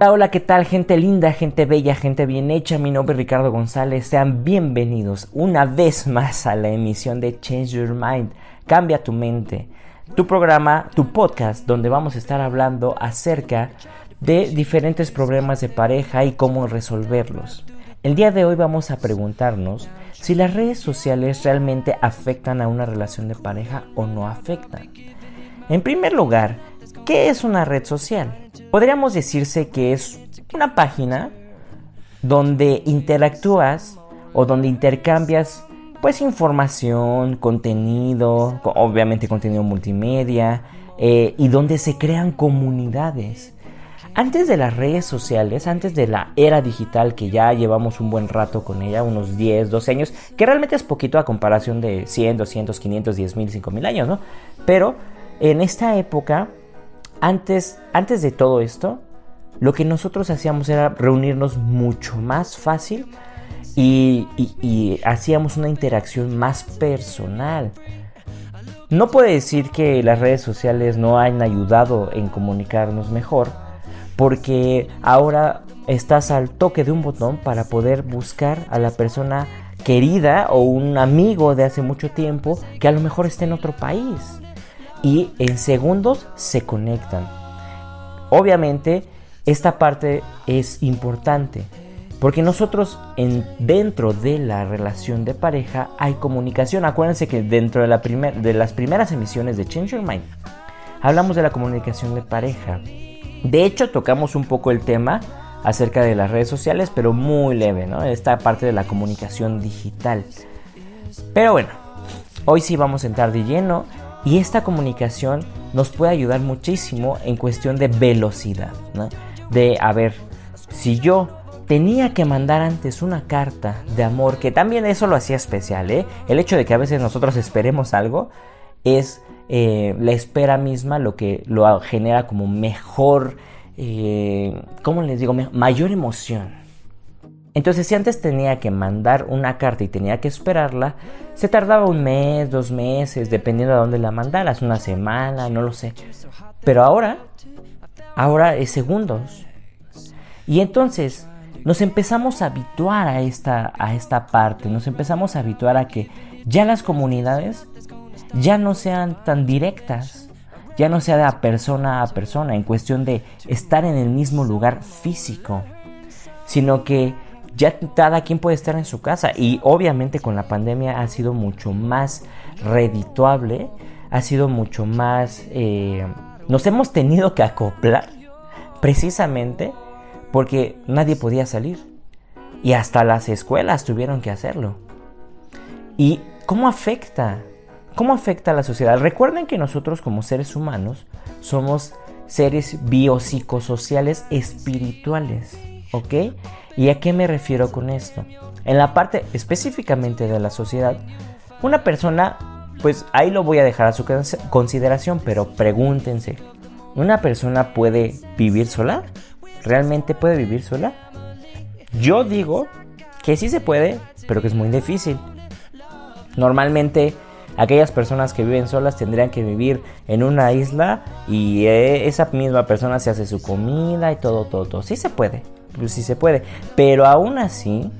Hola, ¿qué tal? Gente linda, gente bella, gente bien hecha. Mi nombre es Ricardo González. Sean bienvenidos una vez más a la emisión de Change Your Mind. Cambia tu mente. Tu programa, tu podcast, donde vamos a estar hablando acerca de diferentes problemas de pareja y cómo resolverlos. El día de hoy vamos a preguntarnos si las redes sociales realmente afectan a una relación de pareja o no afectan. En primer lugar, ¿qué es una red social? Podríamos decirse que es una página donde interactúas o donde intercambias pues información, contenido, co- obviamente contenido multimedia eh, y donde se crean comunidades. Antes de las redes sociales, antes de la era digital que ya llevamos un buen rato con ella, unos 10, 12 años, que realmente es poquito a comparación de 100, 200, 500, 10 mil, 5 mil años, ¿no? Pero en esta época, antes, antes de todo esto, lo que nosotros hacíamos era reunirnos mucho más fácil y, hacíamos una interacción más personal. No puede decir que las redes sociales no han ayudado en comunicarnos mejor, porque ahora estás al toque de un botón para poder buscar a la persona querida o un amigo de hace mucho tiempo que a lo mejor esté en otro país. Y en segundos se conectan. Obviamente, esta parte es importante. Porque nosotros en, dentro de la relación de pareja hay comunicación. Acuérdense que dentro de, la primer- de las primeras emisiones de Change Your Mind hablamos de la comunicación de pareja. De hecho, tocamos un poco el tema acerca de las redes sociales, pero muy leve, ¿no? Esta parte de la comunicación digital. Pero bueno, hoy sí vamos a entrar de lleno y esta comunicación nos puede ayudar muchísimo en cuestión de velocidad, ¿no? De, a ver, si yo tenía que mandar antes una carta de amor, que también eso lo hacía especial, ¿eh? El hecho de que a veces nosotros esperemos algo es eh, la espera misma lo que lo genera como mejor, eh, ¿cómo les digo? Mayor emoción. Entonces, si antes tenía que mandar una carta y tenía que esperarla, se tardaba un mes, dos meses, dependiendo de dónde la mandaras, una semana, no lo sé. Pero ahora, ahora es segundos. Y entonces nos empezamos a habituar a esta, a esta parte, nos empezamos a habituar a que ya las comunidades ya no sean tan directas, ya no sea de persona a persona, en cuestión de estar en el mismo lugar físico, sino que ya cada quien puede estar en su casa y obviamente con la pandemia ha sido mucho más redituable, ha sido mucho más... eh, nos hemos tenido que acoplar precisamente porque nadie podía salir. Y hasta las escuelas tuvieron que hacerlo. ¿Y cómo afecta? ¿Cómo afecta a la sociedad? Recuerden que nosotros como seres humanos somos seres biopsicosociales espirituales, ¿ok? ¿Y a qué me refiero con esto? En la parte específicamente de la sociedad, una persona, pues ahí lo voy a dejar a su consideración, pero pregúntense, ¿una persona puede vivir sola? ¿Realmente puede vivir sola? Yo digo que sí se puede, pero que es muy difícil. Normalmente aquellas personas que viven solas tendrían que vivir en una isla y eh, esa misma persona se hace su comida y todo, todo, todo. Sí se puede, pues sí se puede. Pero aún así,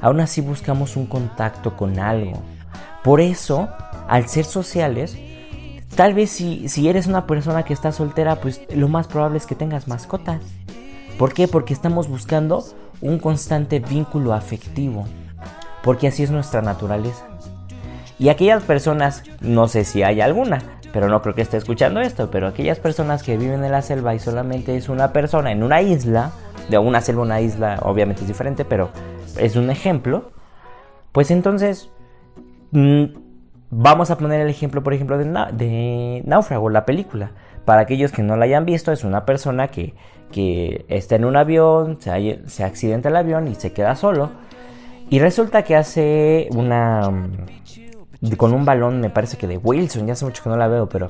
aún así buscamos un contacto con algo. Por eso, al ser sociales, tal vez si, si eres una persona que está soltera, pues lo más probable es que tengas mascotas. ¿Por qué? Porque estamos buscando un constante vínculo afectivo, porque así es nuestra naturaleza. Y aquellas personas, no sé si hay alguna, pero no creo que esté escuchando esto, pero aquellas personas que viven en la selva y solamente es una persona en una isla, de una selva una isla obviamente es diferente, pero es un ejemplo, pues entonces mm, vamos a poner el ejemplo, por ejemplo, de, de Náufrago, la película. Para aquellos que no la hayan visto, es una persona que, está en un avión, se, se accidenta el avión y se queda solo. Y resulta que hace una... Mm, con un balón, me parece que de Wilson, ya hace mucho que no la veo, pero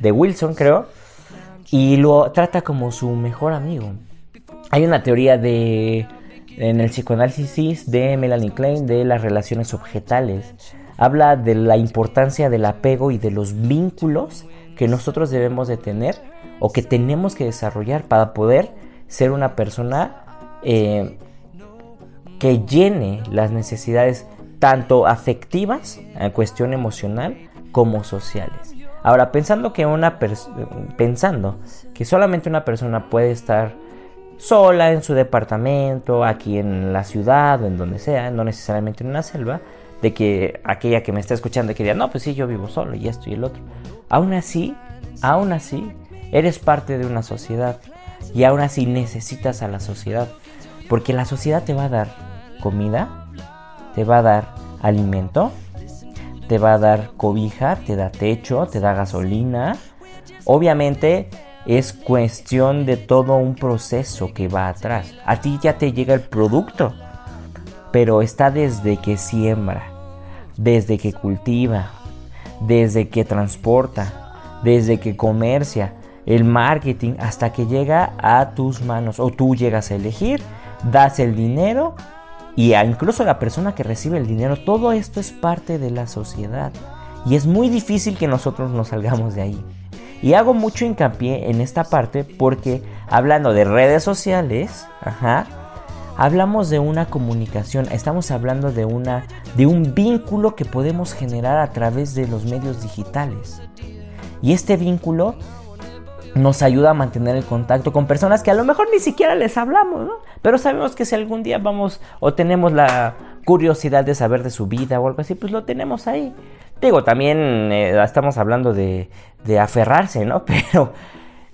de Wilson creo. Y lo trata como su mejor amigo. Hay una teoría de en el psicoanálisis de Melanie Klein de las relaciones objetales. Habla de la importancia del apego y de los vínculos que nosotros debemos de tener o que tenemos que desarrollar para poder ser una persona eh, que llene las necesidades tanto afectivas, en cuestión emocional, como sociales. Ahora, pensando que una pensando que solamente una persona puede estar sola en su departamento, aquí en la ciudad o en donde sea, no necesariamente en una selva, de que aquella que me está escuchando que diga, no, pues sí, yo vivo solo y esto y el otro. Aún así, aún así, eres parte de una sociedad y aún así necesitas a la sociedad. Porque la sociedad te va a dar comida, te va a dar alimento, te va a dar cobija, te da techo, te da gasolina. Obviamente es cuestión de todo un proceso que va atrás. A ti ya te llega el producto, pero está desde que siembra, desde que cultiva, desde que transporta, desde que comercia, el marketing, hasta que llega a tus manos o tú llegas a elegir, das el dinero y incluso la persona que recibe el dinero, todo esto es parte de la sociedad y es muy difícil que nosotros nos salgamos de ahí. Y hago mucho hincapié en esta parte porque hablando de redes sociales, hablamos de una comunicación, estamos hablando de, una, de un vínculo que podemos generar a través de los medios digitales. Y este vínculo nos ayuda a mantener el contacto con personas que a lo mejor ni siquiera les hablamos, ¿no? Pero sabemos que si algún día vamos o tenemos la curiosidad de saber de su vida o algo así, pues lo tenemos ahí. Digo, también eh, estamos hablando de, de aferrarse, ¿no? Pero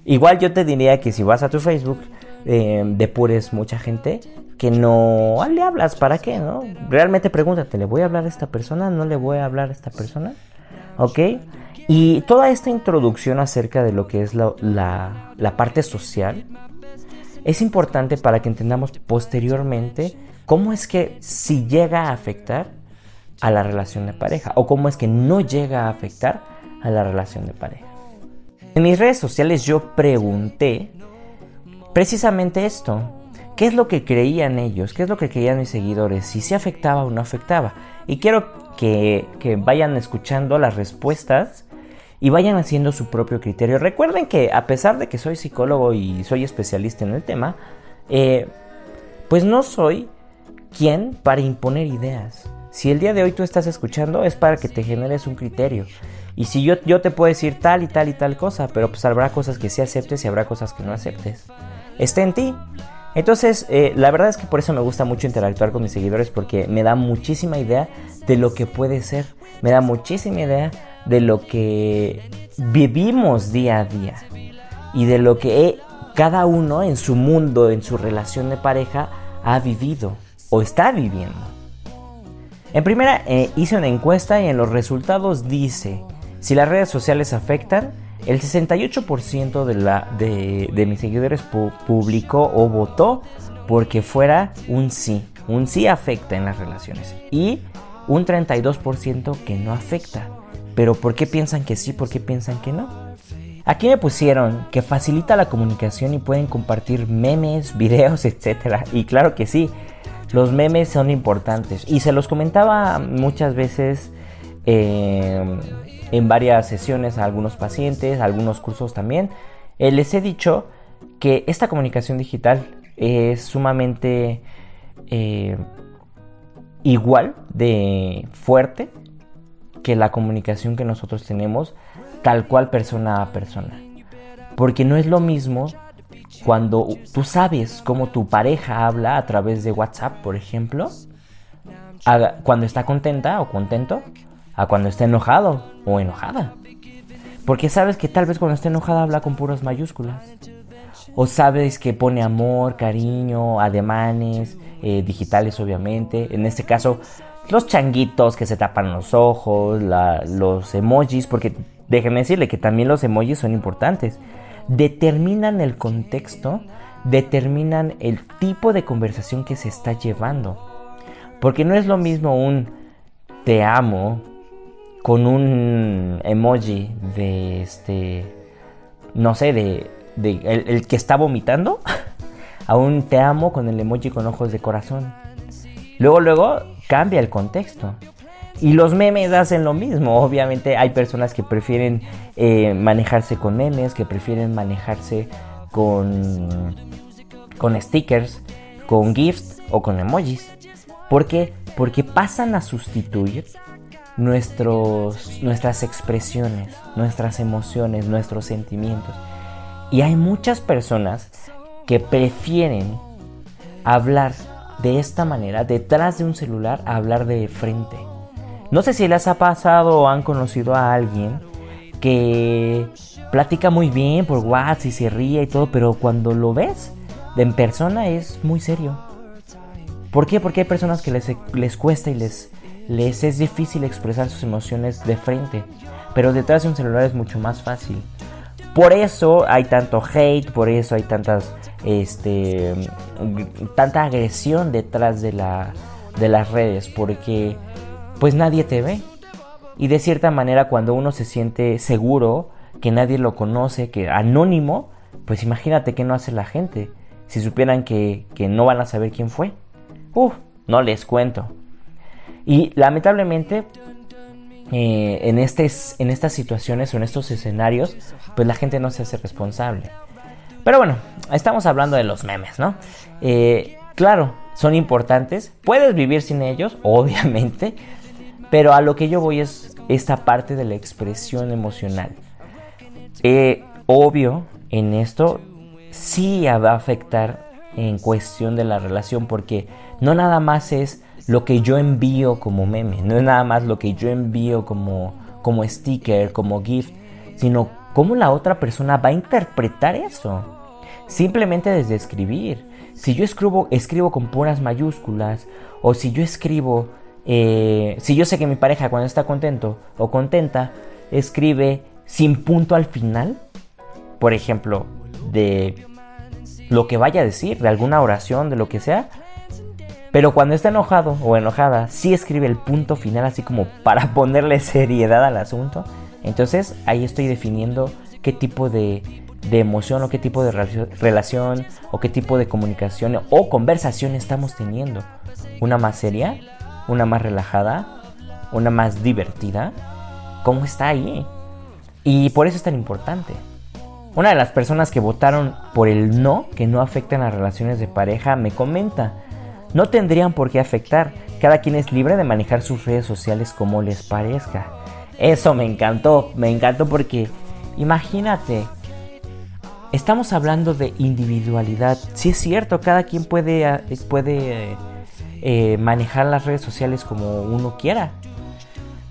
igual yo te diría que si vas a tu Facebook, eh, depures mucha gente que no le hablas, ¿para qué? ¿no? Realmente pregúntate, ¿le voy a hablar a esta persona? ¿No le voy a hablar a esta persona? ¿Ok? Y toda esta introducción acerca de lo que es la, la parte social es importante para que entendamos posteriormente cómo es que si llega a afectar a la relación de pareja o cómo es que no llega a afectar a la relación de pareja. En mis redes sociales yo pregunté precisamente esto. ¿Qué es lo que creían ellos? ¿Qué es lo que creían mis seguidores? Si se afectaba o no afectaba. Y quiero que, vayan escuchando las respuestas y vayan haciendo su propio criterio. Recuerden que a pesar de que soy psicólogo y soy especialista en el tema, eh, pues no soy quien para imponer ideas. Si el día de hoy tú estás escuchando es para que te generes un criterio. Y si yo, yo te puedo decir tal y tal y tal cosa, pero pues habrá cosas que sí aceptes y habrá cosas que no aceptes está en ti. Entonces, eh, la verdad es que por eso me gusta mucho interactuar con mis seguidores porque me da muchísima idea de lo que puede ser. Me da muchísima idea de lo que vivimos día a día y de lo que cada uno en su mundo, en su relación de pareja, ha vivido. o está viviendo. En primera, eh, hice una encuesta y en los resultados dice, si las redes sociales afectan, el 68% de, la, de, mis seguidores publicó o votó porque fuera un sí. Un sí afecta en las relaciones. Y un 32% que no afecta. Pero ¿por qué piensan que sí? ¿Por qué piensan que no? Aquí me pusieron que facilita la comunicación y pueden compartir memes, videos, etc. Y claro que sí, los memes son importantes. Y se los comentaba muchas veces eh, en varias sesiones a algunos pacientes, a algunos cursos también. Eh, les he dicho que esta comunicación digital es sumamente eh, igual de fuerte que la comunicación que nosotros tenemos tal cual persona a persona. Porque no es lo mismo cuando tú sabes cómo tu pareja habla a través de WhatsApp, por ejemplo, cuando está contenta o contento, a cuando está enojado o enojada. Porque sabes que tal vez cuando está enojada habla con puras mayúsculas. O sabes que pone amor, cariño, ademanes, eh, digitales obviamente. En este caso, los changuitos que se tapan los ojos, los emojis, porque déjenme decirle que también los emojis son importantes. Determinan el contexto, determinan el tipo de conversación que se está llevando. Porque no es lo mismo un te amo con un emoji de este, no sé, de, el, que está vomitando, a un te amo con el emoji con ojos de corazón. Luego, luego cambia el contexto. Y los memes hacen lo mismo. Obviamente hay personas que prefieren eh, manejarse con memes, que prefieren manejarse con, con stickers, con GIFs o con emojis. ¿Por qué? Porque pasan a sustituir nuestros, nuestras expresiones, nuestras emociones, nuestros sentimientos. Y hay muchas personas que prefieren hablar de esta manera, detrás de un celular, a hablar de frente. No sé si les ha pasado o han conocido a alguien que platica muy bien por WhatsApp y se ríe y todo, pero cuando lo ves en persona es muy serio. ¿Por qué? Porque hay personas que les, les cuesta y les, les es difícil expresar sus emociones de frente, pero detrás de un celular es mucho más fácil. Por eso hay tanto hate, por eso hay tantas, este, tanta agresión detrás de, la, de las redes, porque pues nadie te ve. Y de cierta manera cuando uno se siente seguro, que nadie lo conoce, que anónimo, pues imagínate qué no hace la gente si supieran que, que no van a saber quién fue. Uf, no les cuento. Y lamentablemente eh, en, en estas situaciones o en estos escenarios, pues la gente no se hace responsable. Pero bueno, estamos hablando de los memes, ¿no? Eh, claro, son importantes. Puedes vivir sin ellos, obviamente. Pero a lo que yo voy es esta parte de la expresión emocional. Eh, obvio, en esto sí va a afectar en cuestión de la relación porque no nada más es lo que yo envío como meme, no es nada más lo que yo envío como, como sticker, como gift, sino cómo la otra persona va a interpretar eso. Simplemente desde escribir. Si yo escribo, escribo con puras mayúsculas, o si yo escribo, eh, si yo sé que mi pareja cuando está contento o contenta, escribe sin punto al final, por ejemplo, de lo que vaya a decir, de alguna oración, de lo que sea, pero cuando está enojado o enojada, sí escribe el punto final así como para ponerle seriedad al asunto. Entonces ahí estoy definiendo qué tipo de, emoción o qué tipo de relación o qué tipo de comunicación o conversación estamos teniendo. Una más seria, una más relajada, una más divertida. ¿Cómo está ahí? Y por eso es tan importante. Una de las personas que votaron por el no, que no afectan las relaciones de pareja, me comenta no tendrían por qué afectar. Cada quien es libre de manejar sus redes sociales como les parezca. Eso me encantó, me encantó porque imagínate, estamos hablando de individualidad. Sí es cierto, cada quien puede, eh, puede eh, manejar las redes sociales como uno quiera.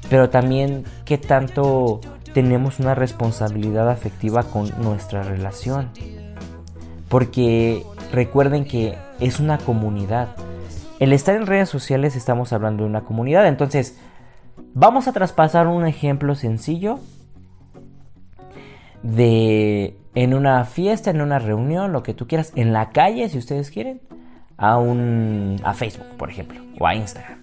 Pero también qué tanto tenemos una responsabilidad afectiva con nuestra relación. Porque recuerden que es una comunidad el estar en redes sociales estamos hablando de una comunidad. Entonces, vamos a traspasar un ejemplo sencillo de en una fiesta, en una reunión, lo que tú quieras, en la calle, si ustedes quieren, a un a Facebook, por ejemplo, o a Instagram.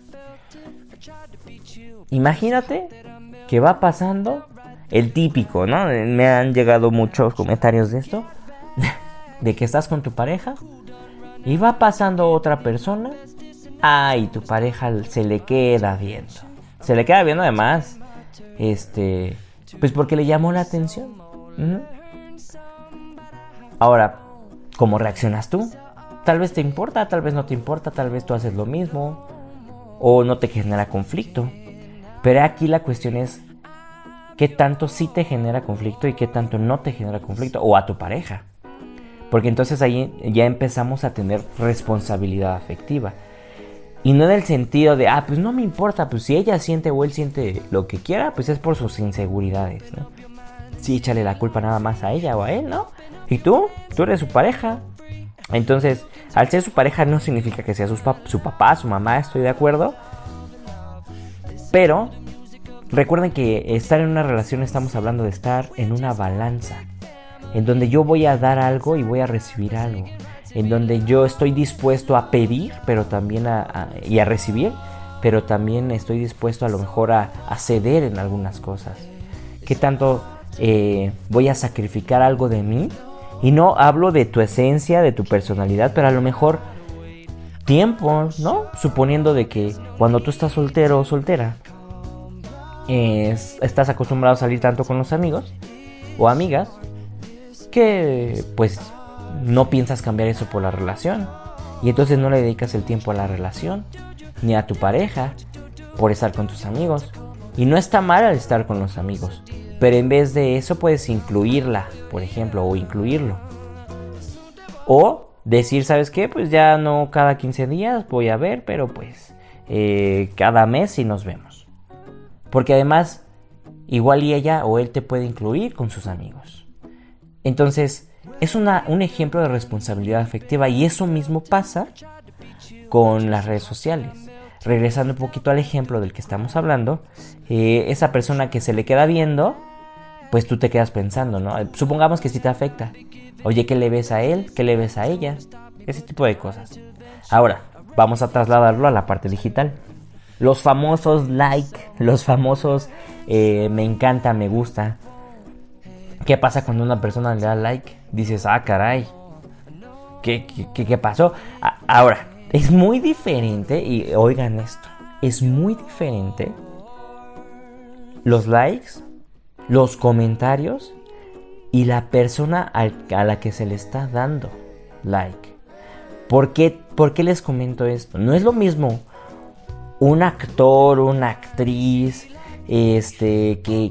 Imagínate que va pasando el típico, ¿no? Me han llegado muchos comentarios de esto, de que estás con tu pareja y va pasando otra persona, ay, tu pareja se le queda viendo. Se le queda viendo además, este, pues porque le llamó la atención. Ahora, ¿cómo reaccionas tú? Tal vez te importa, tal vez no te importa, tal vez tú haces lo mismo o no te genera conflicto. Pero aquí la cuestión es qué tanto sí te genera conflicto y qué tanto no te genera conflicto o a tu pareja. Porque entonces ahí ya empezamos a tener responsabilidad afectiva. Y no en el sentido de, ah, pues no me importa, pues si ella siente o él siente lo que quiera, pues es por sus inseguridades, ¿no? Sí, échale la culpa nada más a ella o a él, ¿no? Y tú, tú eres su pareja. Entonces, al ser su pareja no significa que sea su, papá, su mamá, estoy de acuerdo. Pero recuerden que estar en una relación estamos hablando de estar en una balanza. En donde yo voy a dar algo y voy a recibir algo. En donde yo estoy dispuesto a pedir, pero también a, y a recibir, pero también estoy dispuesto a lo mejor a, ceder en algunas cosas. ¿Qué tanto eh, voy a sacrificar algo de mí? Y no hablo de tu esencia, de tu personalidad, pero a lo mejor tiempo, ¿no? Suponiendo de que cuando tú estás soltero o soltera, estás acostumbrado a salir tanto con los amigos o amigas, que pues no piensas cambiar eso por la relación. Y entonces no le dedicas el tiempo a la relación, ni a tu pareja, por estar con tus amigos. Y no está mal al estar con los amigos, pero en vez de eso puedes incluirla, por ejemplo, o incluirlo. O decir, ¿sabes qué? Pues ya no cada 15 días voy a ver, pero pues eh, cada mes sí nos vemos. Porque además, igual y ella o él te puede incluir con sus amigos. Entonces, es una, un ejemplo de responsabilidad afectiva y eso mismo pasa con las redes sociales. Regresando un poquito al ejemplo del que estamos hablando, eh, esa persona que se le queda viendo, pues tú te quedas pensando, ¿no? Supongamos que sí te afecta. Oye, ¿qué le ves a él? ¿Qué le ves a ella? Ese tipo de cosas. Ahora, vamos a trasladarlo a la parte digital. Los famosos like, los famosos eh, me encanta, me gusta. ¿Qué pasa cuando una persona le da like? Dices, ah, caray. ¿Qué, qué, qué pasó? ahora, es muy diferente, y oigan esto, es muy diferente los likes, los comentarios y la persona a la que se le está dando like. ¿Por qué, ¿Por qué les comento esto? No es lo mismo un actor, una actriz, este, que,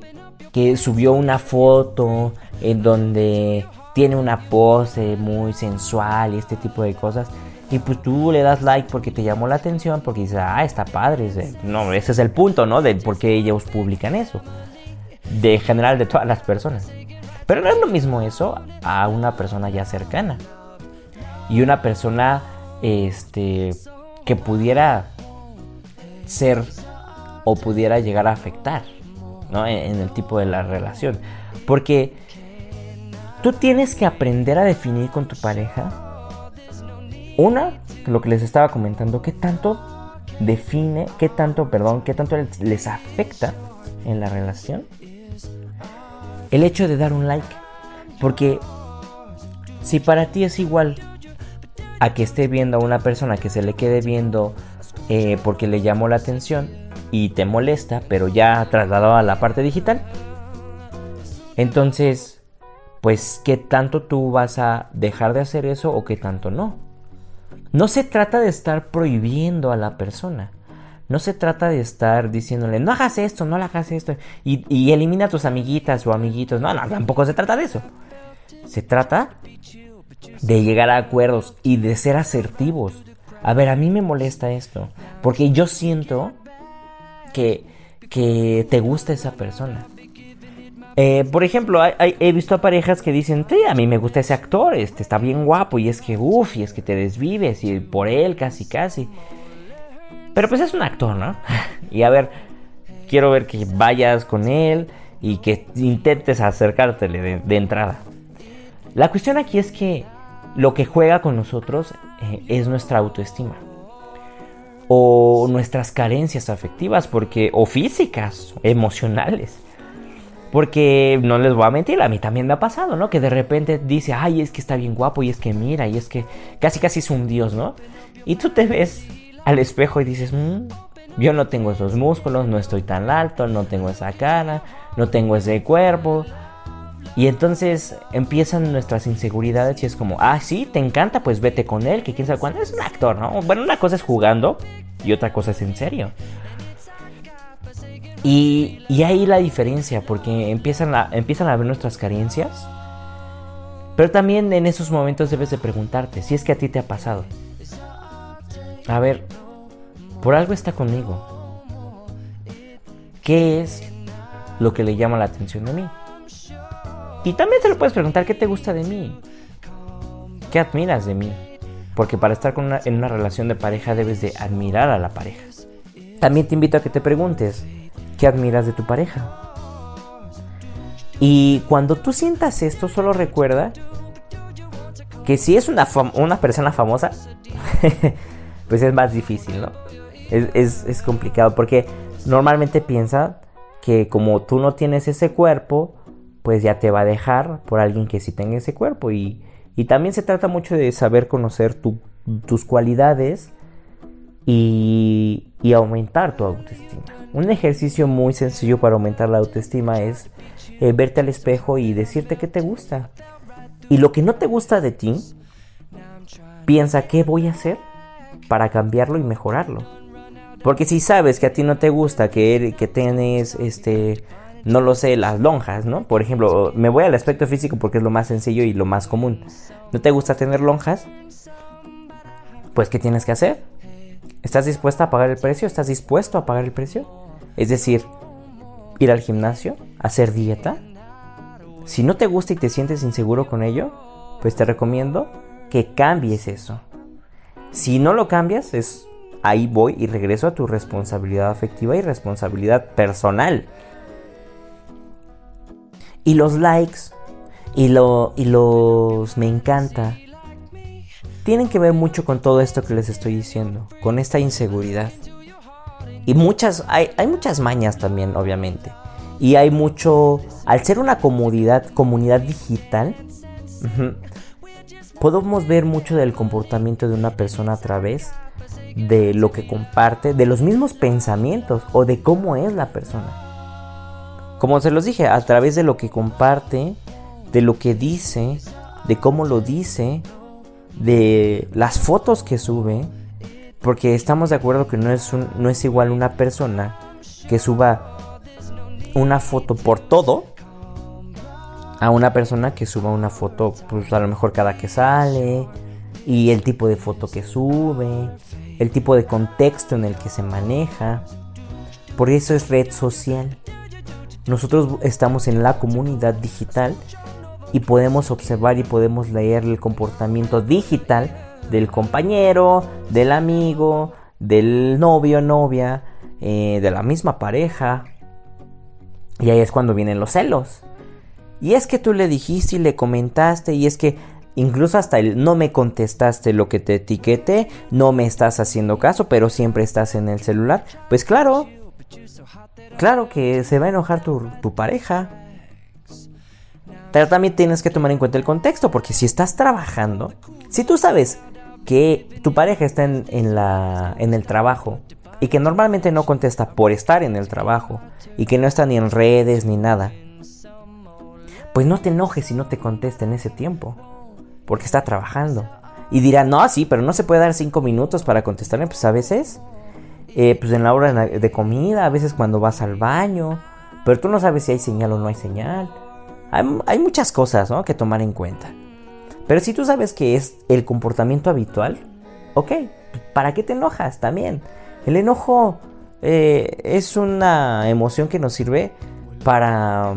que subió una foto en donde tiene una pose muy sensual y este tipo de cosas. Y pues tú le das like porque te llamó la atención, porque dices, ah, está padre. No, ese es el punto, ¿no? De por qué ellos publican eso. De general de todas las personas. Pero no es lo mismo eso a una persona ya cercana. Y una persona este, que pudiera ser o pudiera llegar a afectar ¿no? en, en el tipo de la relación. Porque tú tienes que aprender a definir con tu pareja. Una, lo que les estaba comentando, qué tanto define, qué tanto, perdón, qué tanto les afecta en la relación el hecho de dar un like. Porque si para ti es igual a que esté viendo a una persona que se le quede viendo eh, porque le llamó la atención y te molesta, pero ya trasladado a la parte digital, entonces, pues, ¿qué tanto tú vas a dejar de hacer eso o qué tanto no? No se trata de estar prohibiendo a la persona. No se trata de estar diciéndole, no hagas esto, no hagas esto, y, elimina a tus amiguitas o amiguitos. No, no, tampoco se trata de eso. Se trata de llegar a acuerdos y de ser asertivos. A ver, a mí me molesta esto, porque yo siento que, que te gusta esa persona. Eh, por ejemplo, he visto a parejas que dicen, sí, a mí me gusta ese actor, este está bien guapo, y es que, uff, y es que te desvives, y por él casi, casi. Pero pues es un actor, ¿no? y a ver, quiero ver que vayas con él y que intentes acercártele de, entrada. La cuestión aquí es que lo que juega con nosotros eh, es nuestra autoestima o nuestras carencias afectivas porque o físicas, emocionales. Porque no les voy a mentir, a mí también me ha pasado, ¿no? Que de repente dice, ay, es que está bien guapo y es que mira y es que casi casi es un dios, ¿no? Y tú te ves al espejo y dices, mmm, yo no tengo esos músculos, no estoy tan alto, no tengo esa cara, no tengo ese cuerpo. Y entonces empiezan nuestras inseguridades y es como, ah, sí, te encanta, pues vete con él, que quién sabe cuándo. Es un actor, ¿no? Bueno, una cosa es jugando y otra cosa es en serio. Y, ahí la diferencia, porque empiezan a, empiezan a ver nuestras carencias. Pero también en esos momentos debes de preguntarte si es que a ti te ha pasado. A ver, por algo está conmigo. ¿Qué es lo que le llama la atención de mí? Y también te lo puedes preguntar, ¿qué te gusta de mí? ¿Qué admiras de mí? Porque para estar en una relación de pareja debes de admirar a la pareja. También te invito a que te preguntes, ¿Qué admiras de tu pareja? Y cuando tú sientas esto, solo recuerda que si es una, una persona famosa, pues es más difícil, ¿no? Es, complicado porque normalmente piensa que como tú no tienes ese cuerpo, pues ya te va a dejar por alguien que sí tenga ese cuerpo. Y, también se trata mucho de saber conocer tus cualidades y, aumentar tu autoestima. Un ejercicio muy sencillo para aumentar la autoestima es eh, verte al espejo y decirte que te gusta. Y lo que no te gusta de ti, piensa qué voy a hacer para cambiarlo y mejorarlo. Porque si sabes que a ti no te gusta, que, que tienes, este, no lo sé, las lonjas, ¿no? Por ejemplo, me voy al aspecto físico porque es lo más sencillo y lo más común. ¿No te gusta tener lonjas? Pues ¿qué tienes que hacer? ¿Estás dispuesta a pagar el precio? ¿Estás dispuesto a pagar el precio? Es decir, ir al gimnasio, hacer dieta. Si no te gusta y te sientes inseguro con ello, pues te recomiendo que cambies eso. Si no lo cambias, es ahí voy y regreso a tu responsabilidad afectiva y responsabilidad personal. Y los likes y, lo, y los me encanta tienen que ver mucho con todo esto que les estoy diciendo, con esta inseguridad. Y muchas, hay, muchas mañas también, obviamente. Y hay mucho, al ser una comunidad, comunidad digital, podemos ver mucho del comportamiento de una persona a través de lo que comparte, de los mismos pensamientos o de cómo es la persona. Como se los dije, a través de lo que comparte, de lo que dice, de cómo lo dice, de las fotos que sube, porque estamos de acuerdo que no es, no es igual una persona que suba una foto por todo a una persona que suba una foto, pues a lo mejor cada que sale, y el tipo de foto que sube, el tipo de contexto en el que se maneja. Por eso es red social. Nosotros estamos en la comunidad digital y podemos observar y podemos leer el comportamiento digital del compañero, del amigo, del novio, novia, eh, de la misma pareja. Y ahí es cuando vienen los celos. Y es que tú le dijiste y le comentaste y es que incluso hasta el no me contestaste lo que te etiqueté, no me estás haciendo caso, pero siempre estás en el celular. Pues claro, claro que se va a enojar tu, tu pareja. Pero también tienes que tomar en cuenta el contexto, porque si estás trabajando, si tú sabes que tu pareja está en, la, en el trabajo y que normalmente no contesta por estar en el trabajo y que no está ni en redes ni nada, pues no te enojes si no te contesta en ese tiempo, porque está trabajando. Y dirá, no, sí, pero no se puede dar cinco minutos para contestarme, pues a veces, eh, pues en la hora de comida, a veces cuando vas al baño, pero tú no sabes si hay señal o no hay señal. Hay, muchas cosas que tomar en cuenta. Pero si tú sabes que es el comportamiento habitual, ok, ¿para qué te enojas también? El enojo eh, es una emoción que nos sirve para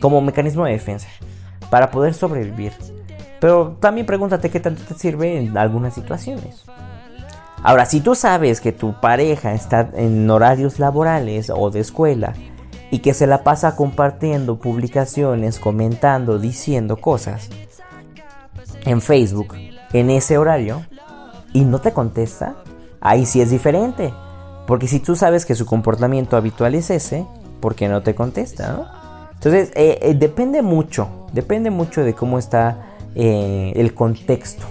como mecanismo de defensa, para poder sobrevivir. Pero también pregúntate qué tanto te sirve en algunas situaciones. Ahora, si tú sabes que tu pareja está en horarios laborales o de escuela y que se la pasa compartiendo publicaciones, comentando, diciendo cosas en Facebook en ese horario y no te contesta, ahí sí es diferente. Porque si tú sabes que su comportamiento habitual es ese, ¿por qué no te contesta? Entonces, eh, eh, depende mucho, depende mucho de cómo está eh, el contexto.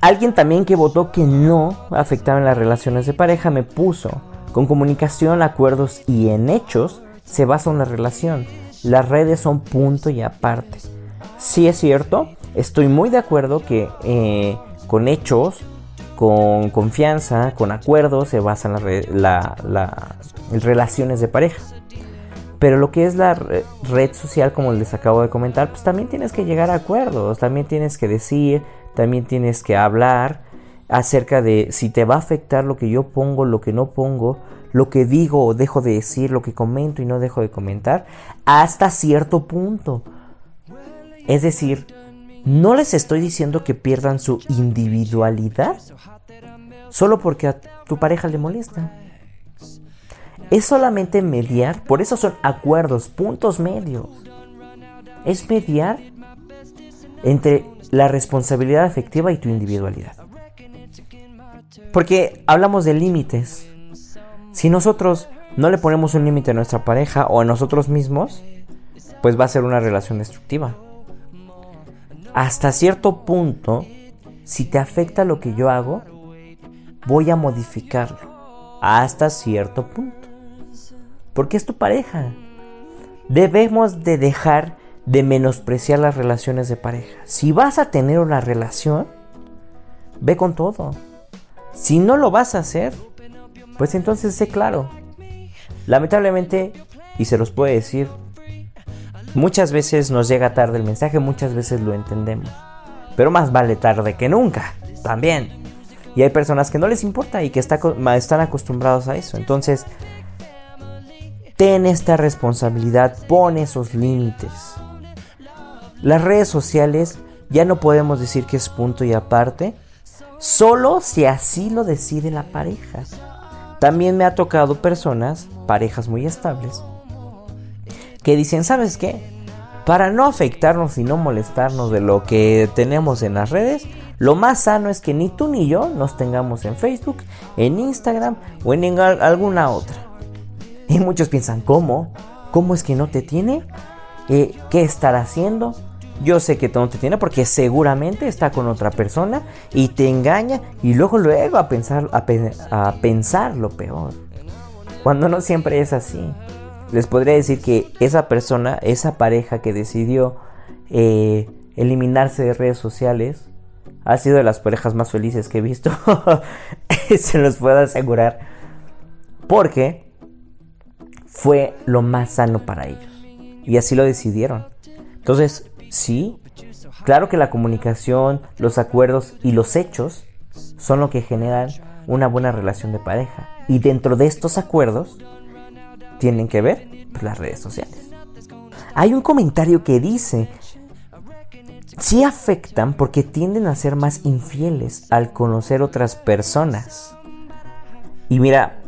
Alguien también que votó que no afectaban las relaciones de pareja me puso, con comunicación, acuerdos y en hechos se basa una relación. Las redes son punto y aparte. Sí es cierto, estoy muy de acuerdo que con hechos, con confianza, con acuerdos se basan las relaciones de pareja. Pero lo que es la red social, como les acabo de comentar, pues también tienes que llegar a acuerdos, también tienes que decir, también tienes que hablar acerca de si te va a afectar lo que yo pongo, lo que no pongo, lo que digo o dejo de decir, lo que comento y no dejo de comentar, hasta cierto punto. Es decir, no les estoy diciendo que pierdan su individualidad solo porque a tu pareja le molesta es solamente mediar, por eso son acuerdos, puntos medios. Es mediar entre la responsabilidad afectiva y tu individualidad. Porque hablamos de límites. Si nosotros no le ponemos un límite a nuestra pareja o a nosotros mismos, pues va a ser una relación destructiva. Hasta cierto punto, si te afecta lo que yo hago, voy a modificarlo. Hasta cierto punto porque es tu pareja. Debemos de dejar de menospreciar las relaciones de pareja. Si vas a tener una relación, ve con todo. Si no lo vas a hacer, pues entonces sé claro. Lamentablemente, y se los puedo decir, muchas veces nos llega tarde el mensaje, muchas veces lo entendemos. Pero más vale tarde que nunca, también. Y hay personas que no les importa y que están acostumbrados a eso. Entonces, Ten esta responsabilidad, pon esos límites. Las redes sociales ya no podemos decir que es punto y aparte, solo si así lo decide la pareja. También me ha tocado personas, parejas muy estables, que dicen, ¿sabes qué? Para no afectarnos y no molestarnos de lo que tenemos en las redes, lo más sano es que ni tú ni yo nos tengamos en Facebook, en Instagram o en alguna otra. Y muchos piensan, ¿cómo? ¿Cómo es que no te tiene? Eh, ¿Qué estará haciendo? Yo sé que no te tiene porque seguramente está con otra persona y te engaña y luego luego a pensar, a, pensar lo peor. Cuando no siempre es así. Les podría decir que esa persona, esa pareja que decidió eh, eliminarse de redes sociales, ha sido de las parejas más felices que he visto. Se los puedo asegurar. Porque fue lo más sano para ellos. Y así lo decidieron. Entonces, sí, claro que la comunicación, los acuerdos y los hechos son lo que generan una buena relación de pareja. Y dentro de estos acuerdos tienen que ver pues, las redes sociales. Hay un comentario que dice, sí afectan porque tienden a ser más infieles al conocer otras personas. Y mira,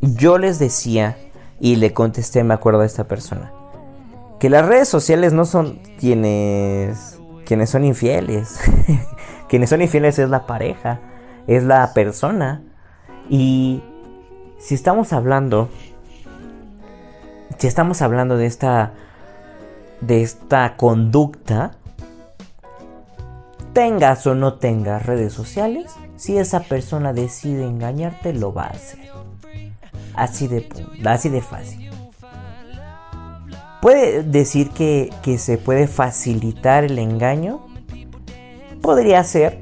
yo les decía y le contesté, me acuerdo a esta persona, que las redes sociales no son quienes, quienes son infieles. quienes son infieles es la pareja, es la persona. Y si estamos hablando, si estamos hablando de esta, de esta conducta, tengas o no tengas redes sociales, si esa persona decide engañarte, lo va a hacer. Así de, así de fácil. ¿Puede decir que, se puede facilitar el engaño? Podría ser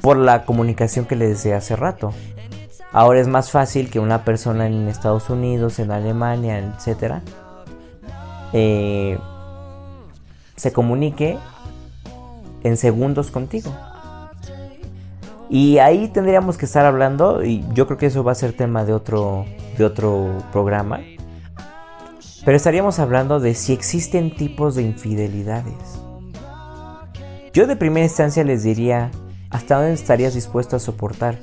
por la comunicación que les decía hace rato. Ahora es más fácil que una persona en Estados Unidos, en Alemania, etc. Eh, se comunique en segundos contigo. Y ahí tendríamos que estar hablando, y yo creo que eso va a ser tema de otro, de otro programa. Pero estaríamos hablando de si existen tipos de infidelidades. Yo de primera instancia les diría ¿Hasta dónde estarías dispuesto a soportar?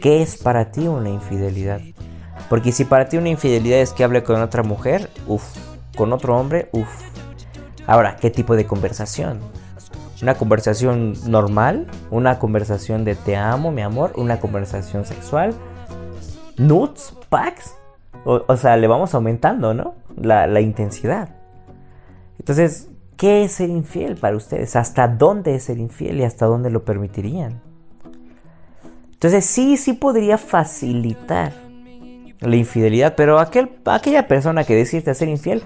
¿Qué es para ti una infidelidad? Porque si para ti una infidelidad es que hable con otra mujer, uff, con otro hombre, uff. Ahora, ¿qué tipo de conversación? ¿Una conversación normal? ¿Una conversación de te amo, mi amor? ¿Una conversación sexual? ¿Nudes? ¿Packs? O, sea, le vamos aumentando, ¿no? La, intensidad. Entonces, ¿qué es ser infiel para ustedes? ¿Hasta dónde es ser infiel y hasta dónde lo permitirían? Entonces, sí, sí podría facilitar la infidelidad, pero aquel, aquella persona que decide ser infiel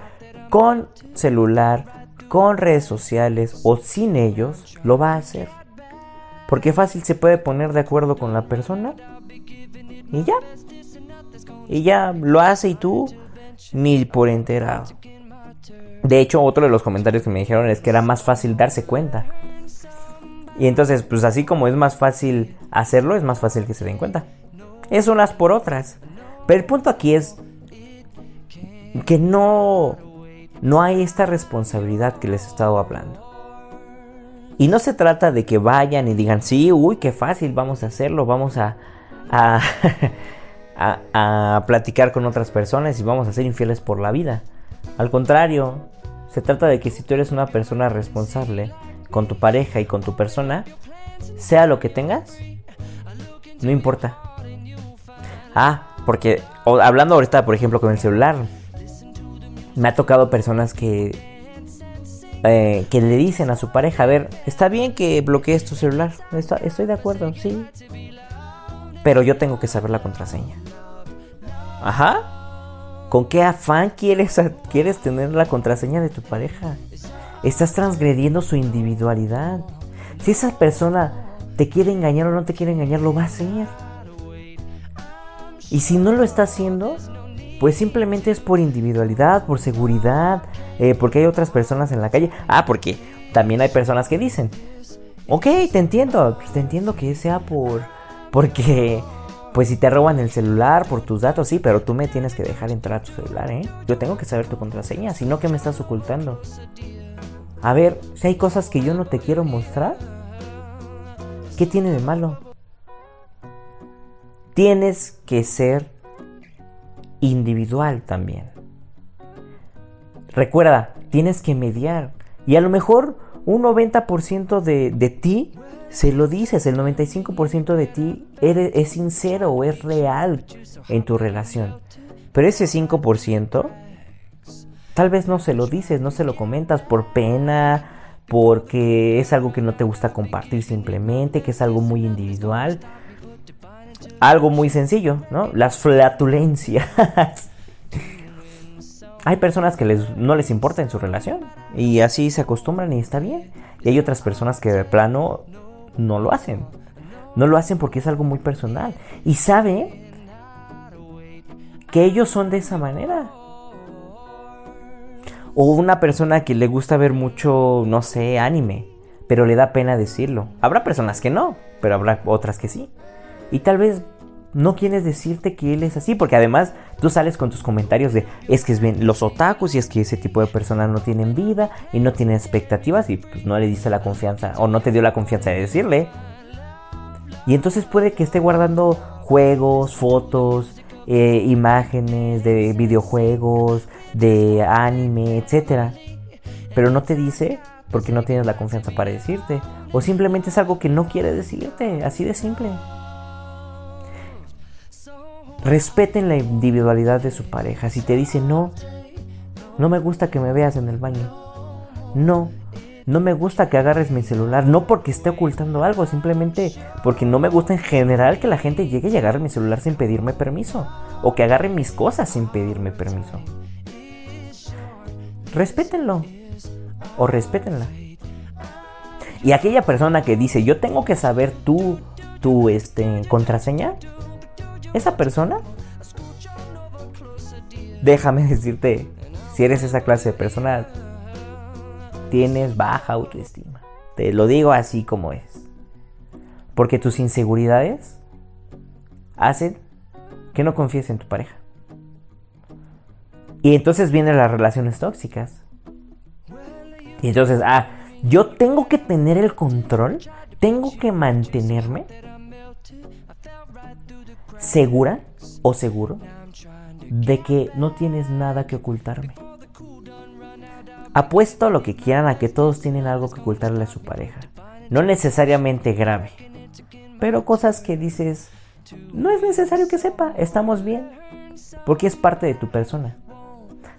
con celular, con redes sociales o sin ellos, lo va a hacer. Porque fácil se puede poner de acuerdo con la persona y ya. Y ya lo hace y tú ni por enterado. De hecho, otro de los comentarios que me dijeron es que era más fácil darse cuenta. Y entonces, pues así como es más fácil hacerlo, es más fácil que se den cuenta. Es unas por otras. Pero el punto aquí es que no, no hay esta responsabilidad que les he estado hablando. Y no se trata de que vayan y digan, sí, uy, qué fácil, vamos a hacerlo, vamos a, a, a, platicar con otras personas y vamos a ser infieles por la vida. Al contrario, se trata de que si tú eres una persona responsable con tu pareja y con tu persona, sea lo que tengas, no importa. Ah, porque hablando ahorita, por ejemplo, con el celular, me ha tocado personas que eh, que le dicen a su pareja, a ver, está bien que bloquees tu celular, estoy de acuerdo, sí, pero yo tengo que saber la contraseña. Ajá. ¿Con qué afán quieres, quieres tener la contraseña de tu pareja? Estás transgrediendo su individualidad. Si esa persona te quiere engañar o no te quiere engañar, lo va a hacer. Y si no lo está haciendo, pues simplemente es por individualidad, por seguridad, eh, porque hay otras personas en la calle. Ah, porque también hay personas que dicen, ok, te entiendo, pues te entiendo que sea por, porque pues si te roban el celular por tus datos, sí, pero tú me tienes que dejar entrar a tu celular, ¿eh? Yo tengo que saber tu contraseña, si no, ¿qué me estás ocultando? A ver, si hay cosas que yo no te quiero mostrar, ¿qué tiene de malo? Tienes que ser individual también. Recuerda, tienes que mediar. Y a lo mejor un 90% de, de ti se lo dices, el 95% de ti es sincero es real en tu relación. Pero ese 5%, tal vez no se lo dices, no se lo comentas por pena, porque es algo que no te gusta compartir simplemente, que es algo muy individual. Algo muy sencillo, ¿no? Las flatulencias. hay personas que les, no les importa en su relación y así se acostumbran y está bien. Y hay otras personas que de plano no lo hacen. No lo hacen porque es algo muy personal. Y sabe que ellos son de esa manera. O una persona que le gusta ver mucho, no sé, anime, pero le da pena decirlo. Habrá personas que no, pero habrá otras que sí. Y tal vez no quieres decirte que él es así, porque además tú sales con tus comentarios de es que es bien los otakus y es que ese tipo de personas no tienen vida y no tienen expectativas y pues no le diste la confianza o no te dio la confianza de decirle. Y entonces puede que esté guardando juegos, fotos, eh, imágenes de videojuegos, de anime, etc. Pero no te dice porque no tienes la confianza para decirte. O simplemente es algo que no quiere decirte, así de simple. Respeten la individualidad de su pareja. Si te dice no, no me gusta que me veas en el baño. No, no me gusta que agarres mi celular. No porque esté ocultando algo, simplemente porque no me gusta en general que la gente llegue y agarre mi celular sin pedirme permiso. O que agarre mis cosas sin pedirme permiso. Respétenlo. O respétenla. Y aquella persona que dice, yo tengo que saber tu, tu este, contraseña, esa persona, déjame decirte, si eres esa clase de persona, tienes baja autoestima. Te lo digo así como es. Porque tus inseguridades hacen que no confíes en tu pareja. Y entonces vienen las relaciones tóxicas. Y entonces, ah, yo tengo que tener el control tengo que mantenerme segura o seguro de que no tienes nada que ocultarme. Apuesto lo que quieran a que todos tienen algo que ocultarle a su pareja. No necesariamente grave, pero cosas que dices, no es necesario que sepa, estamos bien, porque es parte de tu persona.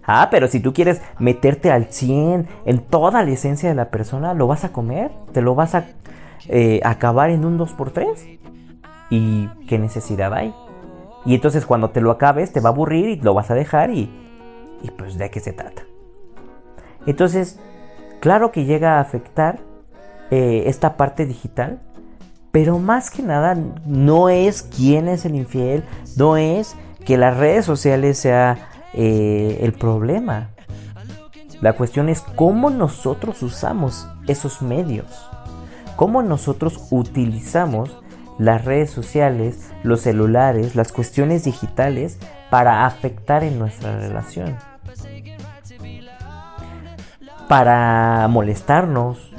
Ah, pero si tú quieres meterte al 100 en toda la esencia de la persona, ¿lo vas a comer? ¿Te lo vas a eh, acabar en un 2x3? ¿Y qué necesidad hay? Y entonces cuando te lo acabes te va a aburrir y lo vas a dejar y, y pues de qué se trata. Entonces, claro que llega a afectar eh, esta parte digital, pero más que nada no es quién es el infiel, no es que las redes sociales sea eh, el problema. La cuestión es cómo nosotros usamos esos medios, cómo nosotros utilizamos las redes sociales, los celulares, las cuestiones digitales para afectar en nuestra relación. Para molestarnos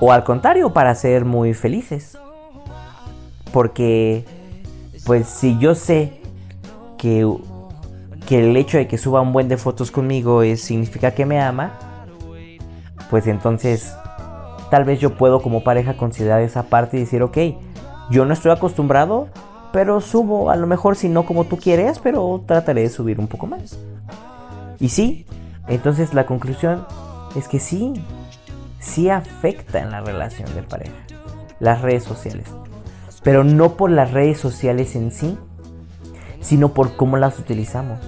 o al contrario, para ser muy felices. Porque, pues si yo sé que, que el hecho de que suba un buen de fotos conmigo es, significa que me ama, pues entonces tal vez yo puedo como pareja considerar esa parte y decir, ok, yo no estoy acostumbrado, pero subo, a lo mejor si no como tú quieres, pero trataré de subir un poco más. Y sí, entonces la conclusión es que sí, sí afecta en la relación de pareja, las redes sociales. Pero no por las redes sociales en sí, sino por cómo las utilizamos,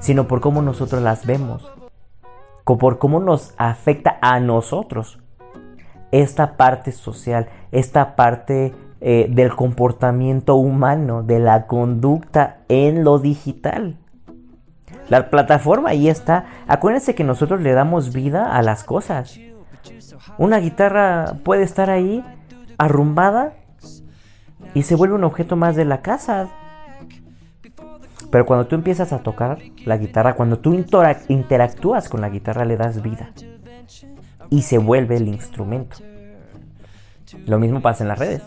sino por cómo nosotros las vemos, por cómo nos afecta a nosotros esta parte social, esta parte eh, del comportamiento humano, de la conducta en lo digital. La plataforma ahí está. Acuérdense que nosotros le damos vida a las cosas. Una guitarra puede estar ahí arrumbada y se vuelve un objeto más de la casa. Pero cuando tú empiezas a tocar la guitarra, cuando tú interactúas con la guitarra, le das vida. Y se vuelve el instrumento. Lo mismo pasa en las redes.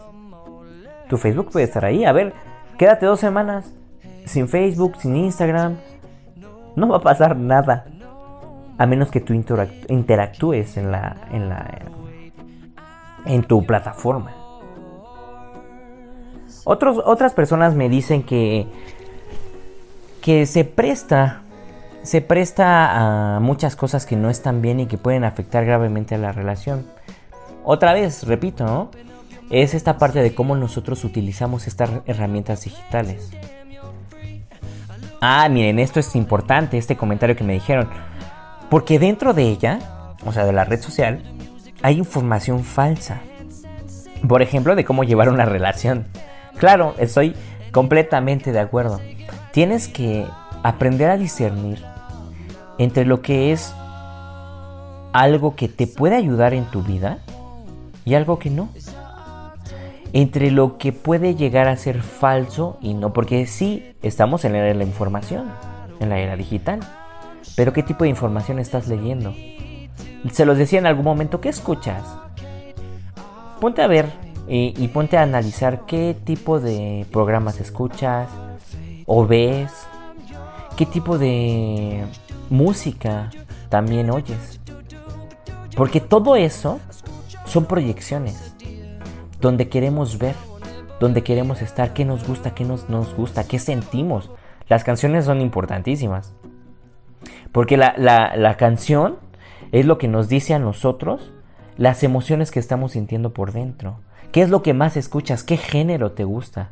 Tu Facebook puede estar ahí. A ver, quédate dos semanas sin Facebook, sin Instagram. No va a pasar nada. A menos que tú interactúes en la, en la en tu plataforma. Otros, otras personas me dicen que que se presta se presta a muchas cosas que no están bien y que pueden afectar gravemente a la relación. Otra vez, repito, ¿no? Es esta parte de cómo nosotros utilizamos estas herramientas digitales. Ah, miren, esto es importante, este comentario que me dijeron. Porque dentro de ella, o sea, de la red social, hay información falsa. Por ejemplo, de cómo llevar una relación. Claro, estoy completamente de acuerdo. Tienes que aprender a discernir entre lo que es algo que te puede ayudar en tu vida y algo que no entre lo que puede llegar a ser falso y no, porque sí, estamos en la era de la información, en la era digital, pero ¿qué tipo de información estás leyendo? Se los decía en algún momento, ¿qué escuchas? Ponte a ver y, ponte a analizar qué tipo de programas escuchas o ves, qué tipo de música también oyes. Porque todo eso son proyecciones donde queremos ver, donde queremos estar, qué nos gusta, qué nos, nos gusta, qué sentimos. Las canciones son importantísimas. Porque la, la canción es lo que nos dice a nosotros las emociones que estamos sintiendo por dentro. ¿Qué es lo que más escuchas? ¿Qué género te gusta?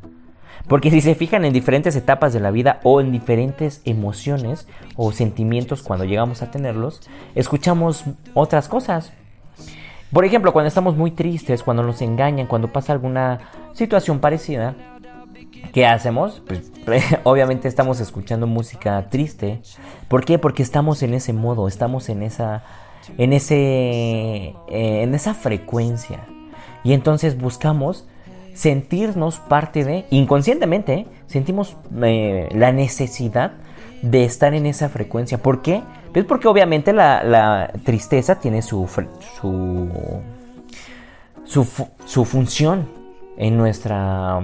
Porque si se fijan en diferentes etapas de la vida o en diferentes emociones o sentimientos cuando llegamos a tenerlos, escuchamos otras cosas. Por ejemplo, cuando estamos muy tristes, cuando nos engañan, cuando pasa alguna situación parecida, ¿qué hacemos? Pues obviamente estamos escuchando música triste. ¿Por qué? Porque estamos en ese modo, estamos en esa en ese eh, en esa frecuencia. Y entonces buscamos sentirnos parte de inconscientemente sentimos eh, la necesidad de estar en esa frecuencia. ¿Por qué? Pues porque obviamente la, tristeza tiene su, su, su, su función en, nuestra,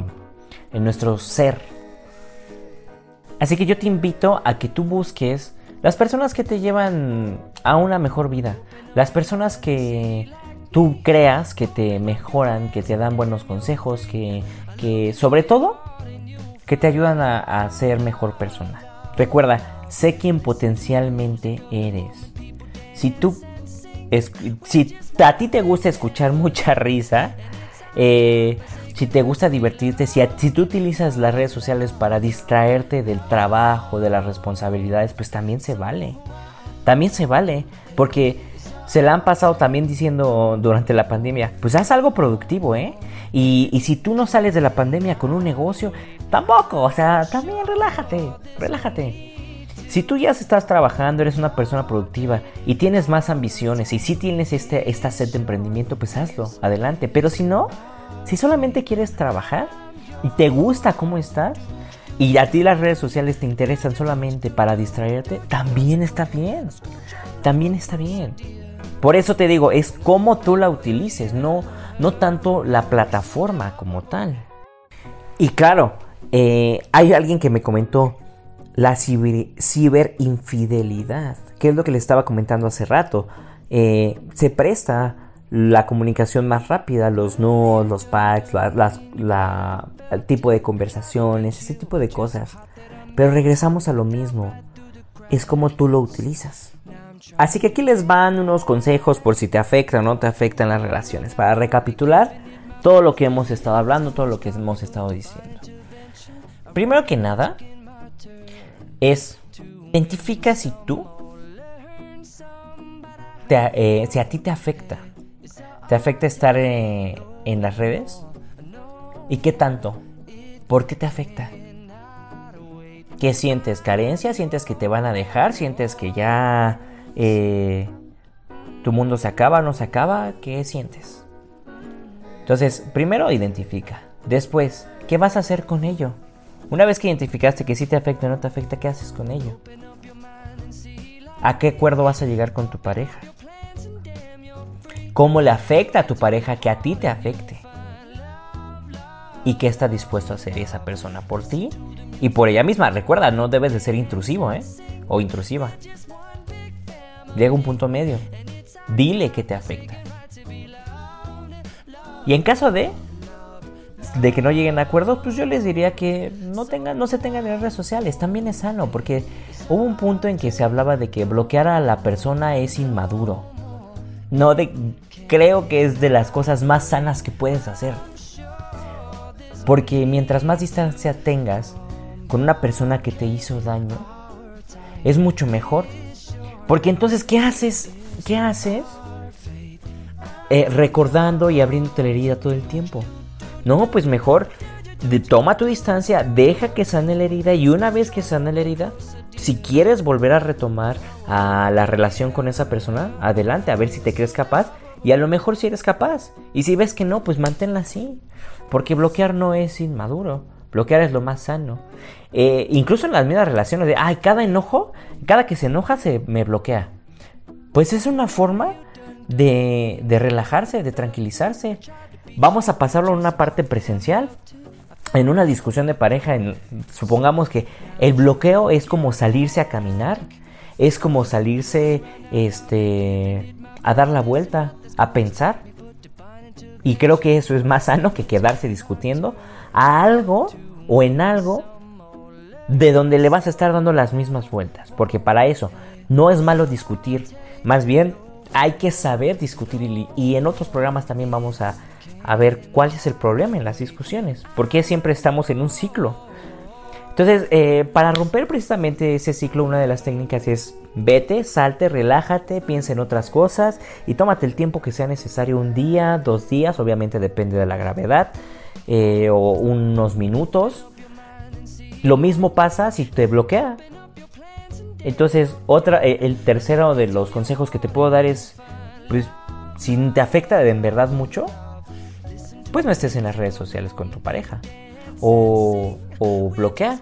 en nuestro ser. Así que yo te invito a que tú busques las personas que te llevan a una mejor vida, las personas que tú creas que te mejoran, que te dan buenos consejos, que, que sobre todo que te ayudan a, a ser mejor persona. Recuerda, sé quien potencialmente eres. Si tú, si a ti te gusta escuchar mucha risa, eh, si te gusta divertirte, si, si, tú utilizas las redes sociales para distraerte del trabajo, de las responsabilidades, pues también se vale. También se vale. Porque se la han pasado también diciendo durante la pandemia, pues haz algo productivo, ¿eh? Y, y si tú no sales de la pandemia con un negocio, tampoco. O sea, también relájate, relájate. Si tú ya estás trabajando, eres una persona productiva y tienes más ambiciones y si tienes este, esta sed de emprendimiento, pues hazlo, adelante. Pero si no, si solamente quieres trabajar y te gusta cómo estás y a ti las redes sociales te interesan solamente para distraerte, también está bien. También está bien. Por eso te digo, es cómo tú la utilices, no, no tanto la plataforma como tal. Y claro, eh, hay alguien que me comentó la ciberinfidelidad, que es lo que le estaba comentando hace rato. Eh, se presta la comunicación más rápida, los no, los packs, el tipo de conversaciones, ese tipo de cosas. Pero regresamos a lo mismo, es como tú lo utilizas. Así que aquí les van unos consejos por si te afecta o no te afectan las relaciones. Para recapitular todo lo que hemos estado hablando, todo lo que hemos estado diciendo. Primero que nada, es identifica si tú, eh, si a ti te afecta ¿Te afecta estar eh, en las redes? ¿Y qué tanto? ¿Por qué te afecta? ¿Qué sientes? ¿Carencia? ¿Sientes que te van a dejar? ¿Sientes que ya eh, tu mundo se acaba no se acaba? ¿Qué sientes? Entonces, primero identifica. Después, ¿qué vas a hacer con ello? Una vez que identificaste que sí te afecta o no te afecta, ¿qué haces con ello? ¿A qué acuerdo vas a llegar con tu pareja? cómo le afecta a tu pareja que a ti te afecte. Y qué está dispuesto a hacer esa persona por ti y por ella misma. Recuerda, no debes de ser intrusivo, ¿eh? O intrusiva. Llega un punto medio. Dile que te afecta. Y en caso de de que no lleguen a acuerdos, pues yo les diría que no tengan, no se tengan en redes sociales. También es sano, porque hubo un punto en que se hablaba de que bloquear a la persona es inmaduro. No de creo que es de las cosas más sanas que puedes hacer. Porque mientras más distancia tengas con una persona que te hizo daño, es mucho mejor. Porque entonces, ¿qué haces? ¿Qué haces? Eh, recordando y abriendo la herida todo el tiempo. No, pues mejor toma tu distancia, deja que sane la herida y una vez que sane la herida, si quieres volver a retomar la relación con esa persona, adelante, a ver si te crees capaz y a lo mejor si eres capaz. Y si ves que no, pues manténla así. Porque bloquear no es inmaduro. Bloquear es lo más sano. Eh, incluso en las mismas relaciones de, ay, cada enojo, cada que se enoja se me bloquea. Pues es una forma de, de relajarse, de tranquilizarse. Vamos a pasarlo en una parte presencial. En una discusión de pareja, supongamos que el bloqueo es como salirse a caminar, es como salirse este, a dar la vuelta, a pensar. Y creo que eso es más sano que quedarse discutiendo a algo o en algo de donde le vas a estar dando las mismas vueltas. Porque para eso no es malo discutir. Más bien hay que saber discutir. Y, en otros programas también vamos a, a ver cuál es el problema en las discusiones. Porque siempre estamos en un ciclo. Entonces, eh, para romper precisamente ese ciclo, una de las técnicas es vete, salte, relájate, piensa en otras cosas y tómate el tiempo que sea necesario, un día, dos días, obviamente depende de la gravedad, eh, o unos minutos. Lo mismo pasa si te bloquea. Entonces, otra, eh, el tercero de los consejos que te puedo dar es, pues, si te afecta en verdad mucho, pues no estés en las redes sociales con tu pareja o, o bloquea.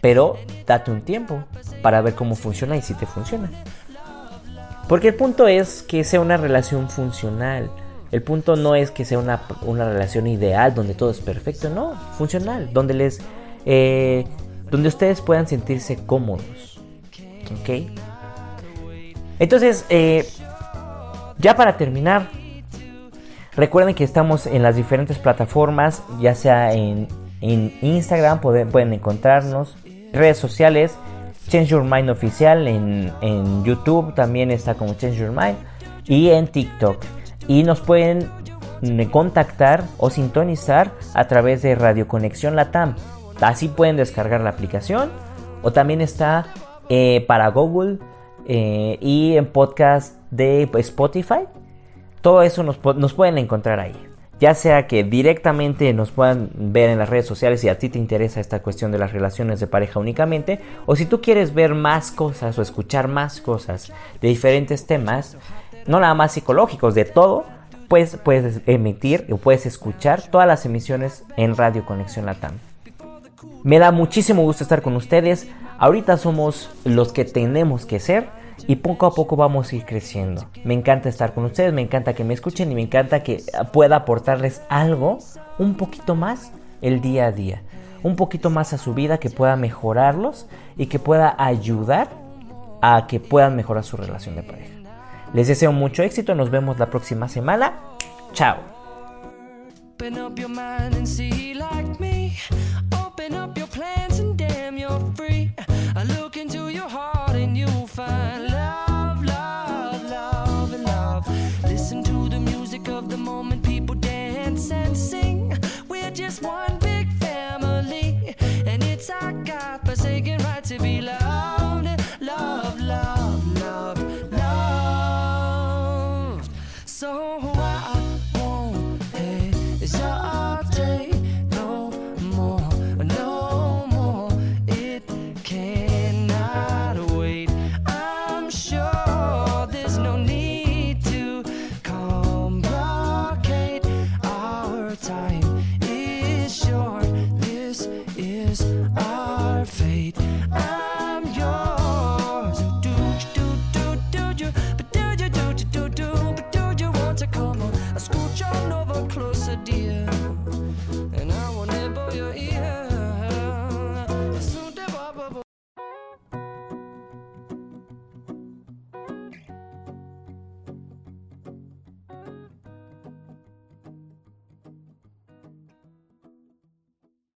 Pero date un tiempo para ver cómo funciona y si te funciona. Porque el punto es que sea una relación funcional. El punto no es que sea una, una relación ideal donde todo es perfecto, no, funcional, donde les... Eh, donde ustedes puedan sentirse cómodos. ¿Ok? Entonces, eh, ya para terminar, recuerden que estamos en las diferentes plataformas, ya sea en, Instagram, pueden, pueden encontrarnos, redes sociales, Change Your Mind Oficial, en, en YouTube también está como Change Your Mind, y en TikTok. Y nos pueden mm, contactar o sintonizar a través de Radio Conexión Latam. Así pueden descargar la aplicación o también está eh, para Google eh, y en podcast de Spotify. Todo eso nos, pueden encontrar ahí. Ya sea que directamente nos puedan ver en las redes sociales si a ti te interesa esta cuestión de las relaciones de pareja únicamente, o si tú quieres ver más cosas o escuchar más cosas de diferentes temas, no nada más psicológicos, de todo, pues puedes emitir o puedes escuchar todas las emisiones en Radio Conexión Latam. Me da muchísimo gusto estar con ustedes. Ahorita somos los que tenemos que ser y poco a poco vamos a ir creciendo. Me encanta estar con ustedes, me encanta que me escuchen y me encanta que pueda aportarles algo un poquito más el día a día. Un poquito más a su vida que pueda mejorarlos y que pueda ayudar a que puedan mejorar su relación de pareja. Les deseo mucho éxito, nos vemos la próxima semana. Chao.